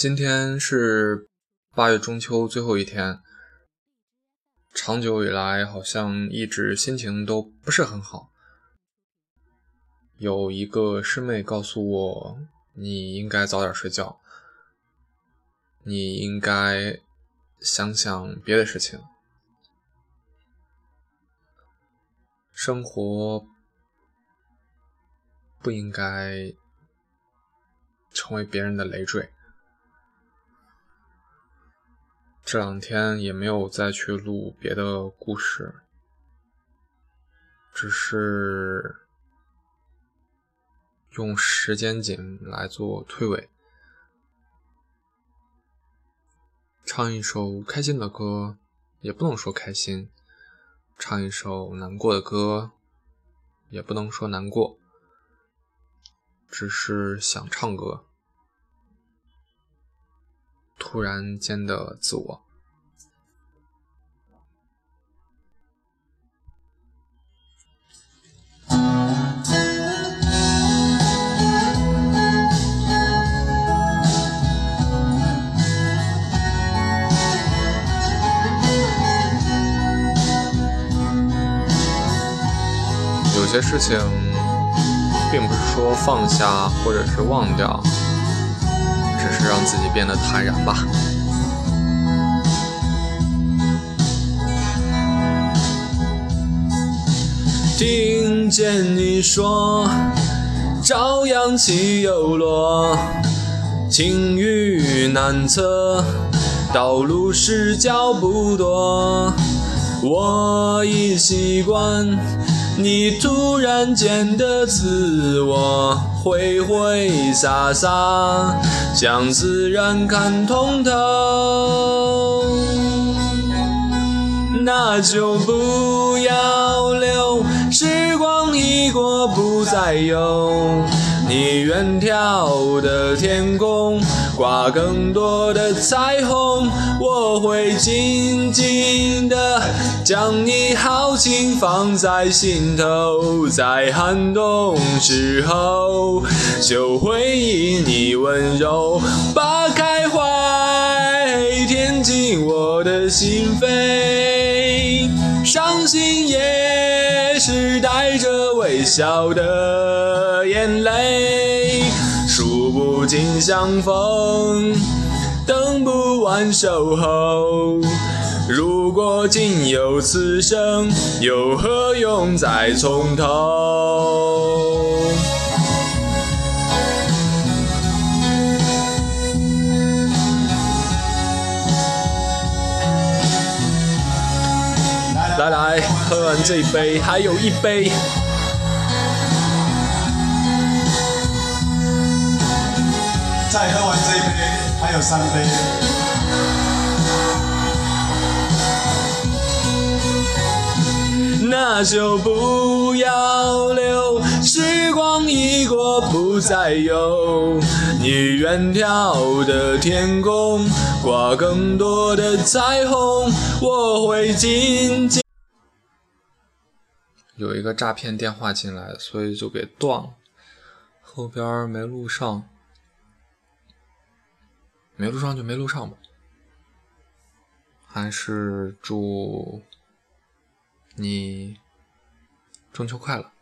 今天是八月中秋最后一天，长久以来好像一直心情都不是很好。有一个师妹告诉我，你应该早点睡觉，你应该想想别的事情，生活不应该成为别人的累赘。这两天也没有再去录别的故事，只是用时间紧来做推诿，唱一首开心的歌，也不能说开心；唱一首难过的歌，也不能说难过，只是想唱歌。突然间的自我。有些事情，并不是说放下或者是忘掉。只是让自己变得坦然吧。听见你说，朝阳起又落，晴雨难测，道路是脚步多，我已习惯。你突然间的自我，挥挥洒洒，将自然看通透，那就不要留，时光一过不再有。你远眺的天空，挂更多的彩虹，我会静静的将你豪情放在心头，在寒冬时候，就回忆你温柔，把开怀填进我的心扉，伤心也是带着微笑的。眼泪。数不尽相逢，等不完守候。如果仅有此生，又何用再从头？来来，喝完这杯，还有一杯。再喝完这一杯，还有三杯。那就不要留，时光一过不再有。你远眺的天空，挂更多的彩虹，我会静静。有一个诈骗电话进来，所以就给断了，后边没录上。没录上就没录上吧，还是祝你中秋快乐。